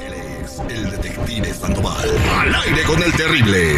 Él es el detective Sandoval. Al aire con el terrible.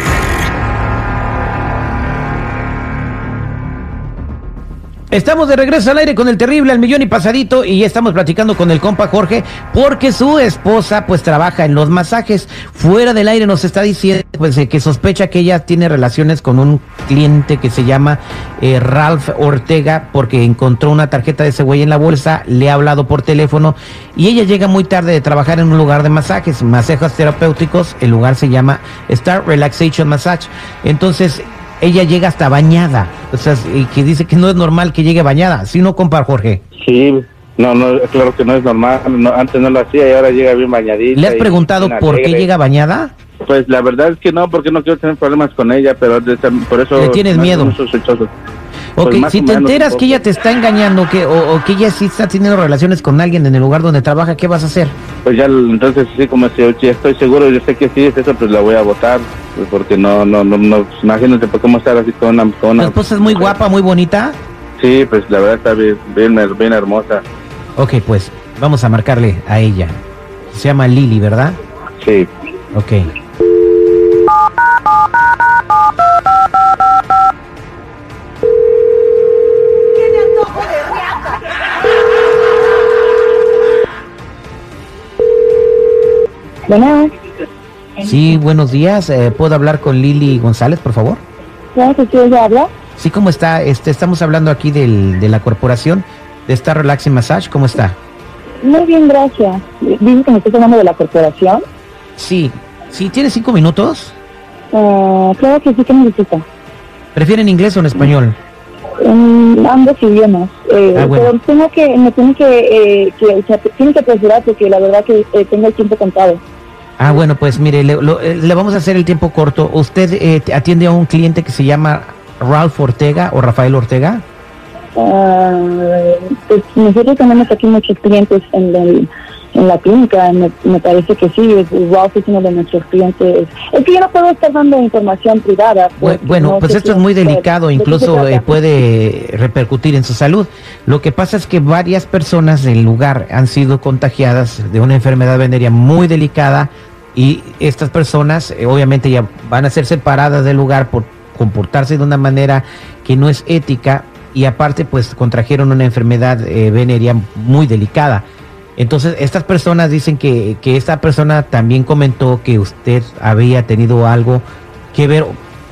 Estamos de regreso al aire con el terrible al millón y pasadito y ya estamos platicando con el compa Jorge porque su esposa pues trabaja en los masajes. Fuera del aire nos está diciendo pues que sospecha que ella tiene relaciones con un cliente que se llama eh, Ralph Ortega porque encontró una tarjeta de ese güey en la bolsa, le ha hablado por teléfono y ella llega muy tarde de trabajar en un lugar de masajes, masajes terapéuticos, el lugar se llama Star Relaxation Massage. Entonces ella llega hasta bañada. O sea, y que dice que no es normal que llegue bañada. ¿Sí no, compa Jorge? Sí, no, no, claro que no es normal. No, antes no lo hacía y ahora llega bien bañadita. ¿Le has preguntado por qué llega bañada? Pues la verdad es que no, porque no quiero tener problemas con ella, pero por eso... ¿Le tienes miedo? sospechoso. Ok, Pues si te enteras que ella te está engañando que, o, o que ella sí está teniendo relaciones con alguien en el lugar donde trabaja, ¿qué vas a hacer? Pues ya, entonces sí, como si si estoy seguro, yo sé que sí es eso, pues la voy a votar, pues porque no, no, no, no, pues imagínate, ¿por qué vamos a estar así con una... Con ¿Tu una esposa es muy guapa, muy bonita? Sí, pues la verdad está bien, bien, bien hermosa. Ok, pues vamos a marcarle a ella. Se llama Lily, ¿verdad? Sí. Ok. Bueno, Sí, buenos días. eh, ¿Puedo hablar con Lily González, por favor? ¿sabes que quiere hablar? Sí, ¿cómo está? Este, estamos hablando aquí del, de la corporación de Star Relaxing Massage. ¿Cómo está? Muy bien, gracias. Dice que me estás hablando de la corporación. Sí, sí, ¿tiene cinco minutos? Eh, claro que sí que necesita. ¿Prefieren inglés o en español? En ambos idiomas. Eh, Ah, bueno. Pero tengo que, me tiene que, eh, que, o sea, tiene que apresurar porque la verdad que eh, tengo el tiempo contado. Ah, bueno, pues mire, le, lo- eh, le vamos a hacer el tiempo corto. ¿Usted eh, atiende a un cliente que se llama Ralph Ortega o Rafael Ortega? Ah, pues nosotros tenemos aquí muchos clientes en, el- en la clínica, me, me parece que sí, es- es uno de nuestros clientes. Es que yo no puedo estar dando información privada. Porque Bueno, no pues esto es muy de- delicado, de incluso eh, puede repercutir en su salud. Lo que pasa es que varias personas del lugar han sido contagiadas de una enfermedad venérea muy delicada y estas personas eh, obviamente ya van a ser separadas del lugar por comportarse de una manera que no es ética y aparte pues contrajeron una enfermedad eh, venérea muy delicada. Entonces, estas personas dicen que, que esta persona también comentó que usted había tenido algo que ver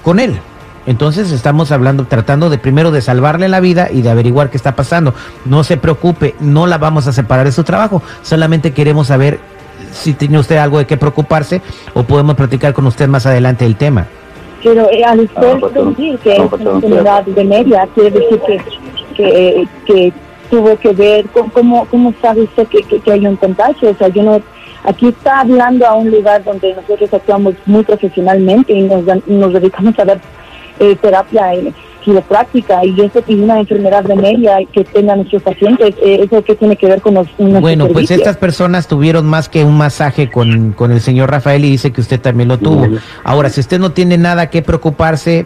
con él. Entonces estamos hablando, tratando de primero de salvarle la vida y de averiguar qué está pasando. No se preocupe, no la vamos a separar de su trabajo. Solamente queremos saber si tiene usted algo de qué preocuparse o podemos platicar con usted más adelante el tema. Pero eh, al usted Ah, decir que es una enfermedad de media, quiere decir que, que, que tuvo que ver, con- ¿cómo, cómo sabe usted que, que, que hay un contagio? O sea, yo no, aquí está hablando a un lugar donde nosotros actuamos muy profesionalmente y nos, dan- nos dedicamos a dar eh, terapia eh, quiropráctica y eso y una enfermedad de media que tengan nuestros pacientes, eh, eso que tiene que ver con los Bueno, pues estas personas tuvieron más que un masaje con, con el señor Rafael y dice que usted también lo tuvo. Ahora, si usted no tiene nada que preocuparse,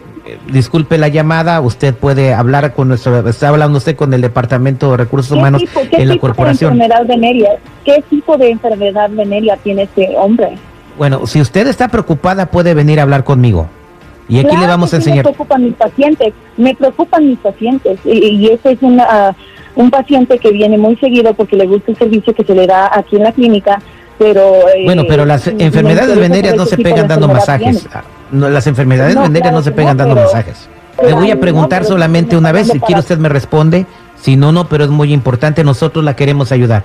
disculpe la llamada, usted puede hablar con nuestro, está hablando usted con el Departamento de Recursos ¿Qué Humanos tipo- en la tipo corporación. De enfermedad venérea? ¿Qué tipo de enfermedad venérea tiene este hombre? Bueno, si usted está preocupada, puede venir a hablar conmigo. Y aquí Claro le vamos a enseñar. Me preocupan mis pacientes, me preocupan mis pacientes. Y, y ese es una, ah, un paciente que viene muy seguido porque le gusta el servicio que se le da aquí en la clínica, pero... eh, Bueno, pero las me enfermedades saber no se pegan dando masajes. tiene. No, las enfermedades No, venéreas claro no se pegan no, dando pero- masajes. pero Le voy a preguntar solamente una vez, si quiere usted me responde, si no, no, pero es muy importante, nosotros la queremos ayudar.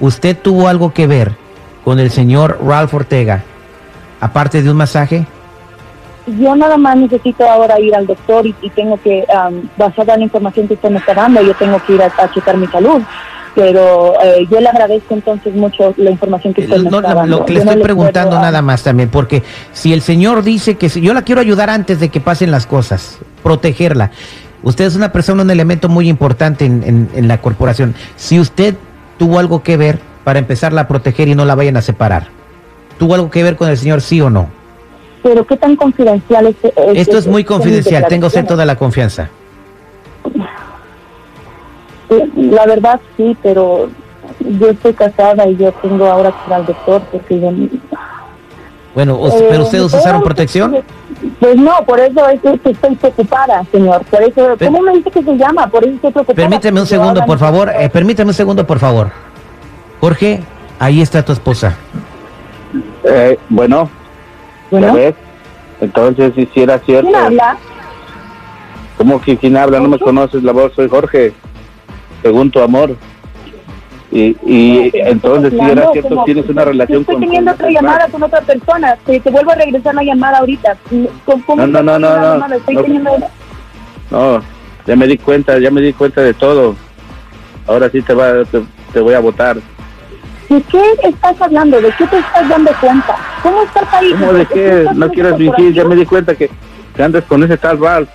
¿Usted tuvo algo que ver con el señor Ralph Ortega, aparte de un masaje? yo nada más necesito ahora ir al doctor y, y tengo que, um, basada en la información que usted me está dando, yo tengo que ir a, a checar mi salud. Pero eh, yo le agradezco entonces mucho la información que usted me No, está lo- dando. lo que le no estoy preguntando nada más también, porque si el señor dice que si, yo la quiero ayudar antes de que pasen las cosas, protegerla. Usted es una persona, un elemento muy importante en, en- en la corporación. Si usted tuvo algo que ver para empezarla a proteger y no la vayan a separar, ¿tuvo algo que ver con el señor sí o no? Pero qué tan confidencial es, Esto es muy confidencial, tengo usted toda la confianza. Eh, La verdad sí, pero yo estoy casada y yo tengo ahora que ir al doctor porque yo... Bueno, Eh, ¿pero ustedes ¿me usaron puede- protección? Pues no, por eso es que estoy preocupada, señor. Por eso, ¿cómo me dice que se llama? Por eso estoy preocupada. Permíteme un segundo, por favor. eh, permíteme un segundo, por favor. Jorge, ahí está tu esposa. Eh, bueno, Bueno. Entonces, si era cierto. ¿quién habla? ¿Cómo que quién habla? No me conoces la voz, soy Jorge, según tu amor. Y, y entonces, si era cierto, como- tienes una relación Estoy con... teniendo con- otra llamada con otra persona. Te, te vuelvo a regresar la llamada ahorita. ¿Cómo- No, no, no, no, teniendo no? Estoy no. teniendo... No, ya me di cuenta, ya me di cuenta de todo. Ahora sí te, va, te, te voy a votar. ¿De qué estás hablando? ¿De qué te estás dando cuenta? ¿Cómo estás ahí? ¿Cómo de qué? ¿Estás No quieras fingir, ya me di cuenta que, que andas con ese tal Ralph.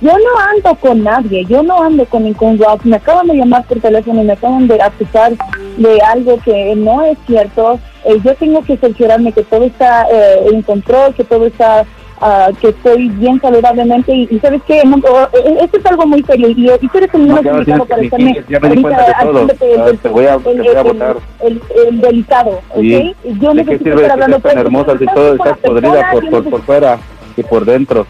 Yo no ando con nadie, yo no ando con ningún Ralph. Me acaban de llamar por teléfono y me acaban de acusar de algo que no es cierto. Eh, yo tengo que cerciorarme que todo está eh, en control, que todo está, ah, que estoy bien saludablemente. Y, y sabes qué, no, oh, eh, esto es algo muy serio. Y, y tú eres el ya no indicado para que estarme el- Ah, el- delicado, ¿ok? Sí. Yo ¿De qué necesito sirve estar que tan pues, hermosa si todo estás podrida por, por, por fuera y por dentro?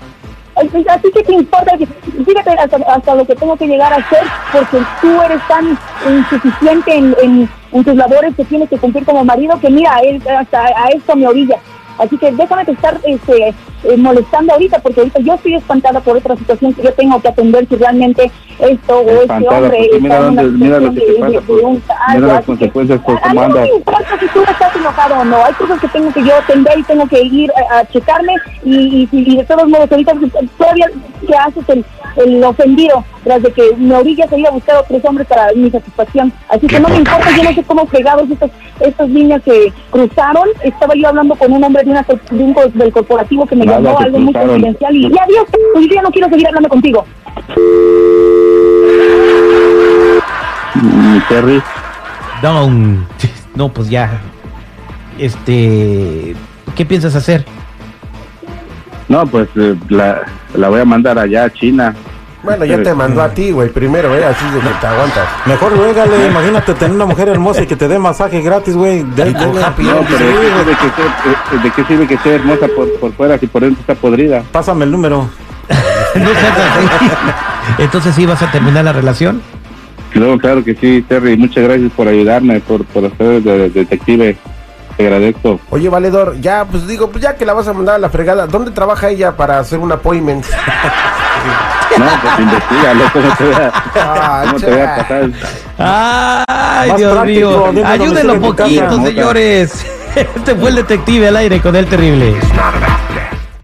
Pues, Así que te importa, que- fíjate hasta, hasta lo que tengo que llegar a hacer, porque tú eres tan insuficiente en, en, en tus labores que tienes que cumplir como marido, que mira, él hasta a esto me orilla. Así que déjame de estar este, eh, molestando ahorita, porque ahorita yo estoy espantada por otra situación que yo tengo que atender si realmente esto o este hombre mira está en una mira lo situación que te de- pasa, de- de un- mira algo. las Así que, consecuencias por a- a cómo mí no andas. me importa si tú estás enojado o no. Hay cosas que tengo que yo atender y tengo que ir a, a checarme y, y, y de todos modos ahorita todavía que haces el, el ofendido tras de que me orillas a ir a buscar a otros hombres para mi satisfacción. Así que no me importa, yo no sé cómo fregados estos, estos niños que cruzaron. Estaba yo hablando con un hombre de, una, de un del corporativo que me Nada, llamó que algo muy confidencial y, y adiós, pues yo ya no quiero seguir hablando contigo. Terry, Down. No, pues ya. Este. ¿Qué piensas hacer? no, pues eh, la, la voy a mandar allá a China. Bueno, ya te mandó a ti, güey, primero, ¿eh? Así de que te aguantas. Mejor ruégale, imagínate tener una mujer hermosa y que te dé masaje gratis, güey. De- de- No, ¿de qué, sirve que sea, ¿de qué sirve que sea hermosa por, por fuera si por dentro está podrida? Pásame el número. No seas así. Entonces sí vas a terminar la relación. Claro, claro que sí, Terry. Muchas gracias por ayudarme, por, por hacer de detective. Te agradezco. Oye, valedor, ya, pues digo, pues ya que la vas a mandar a la fregada, ¿dónde trabaja ella para hacer un appointment? No, pues investigalo, ¿cómo te voy a, Ah, cómo te voy a pasar? Ay, Más Dios práctico, mío. Ayúdenlo poquito, señores. Este fue el detective al aire con el terrible. Nada.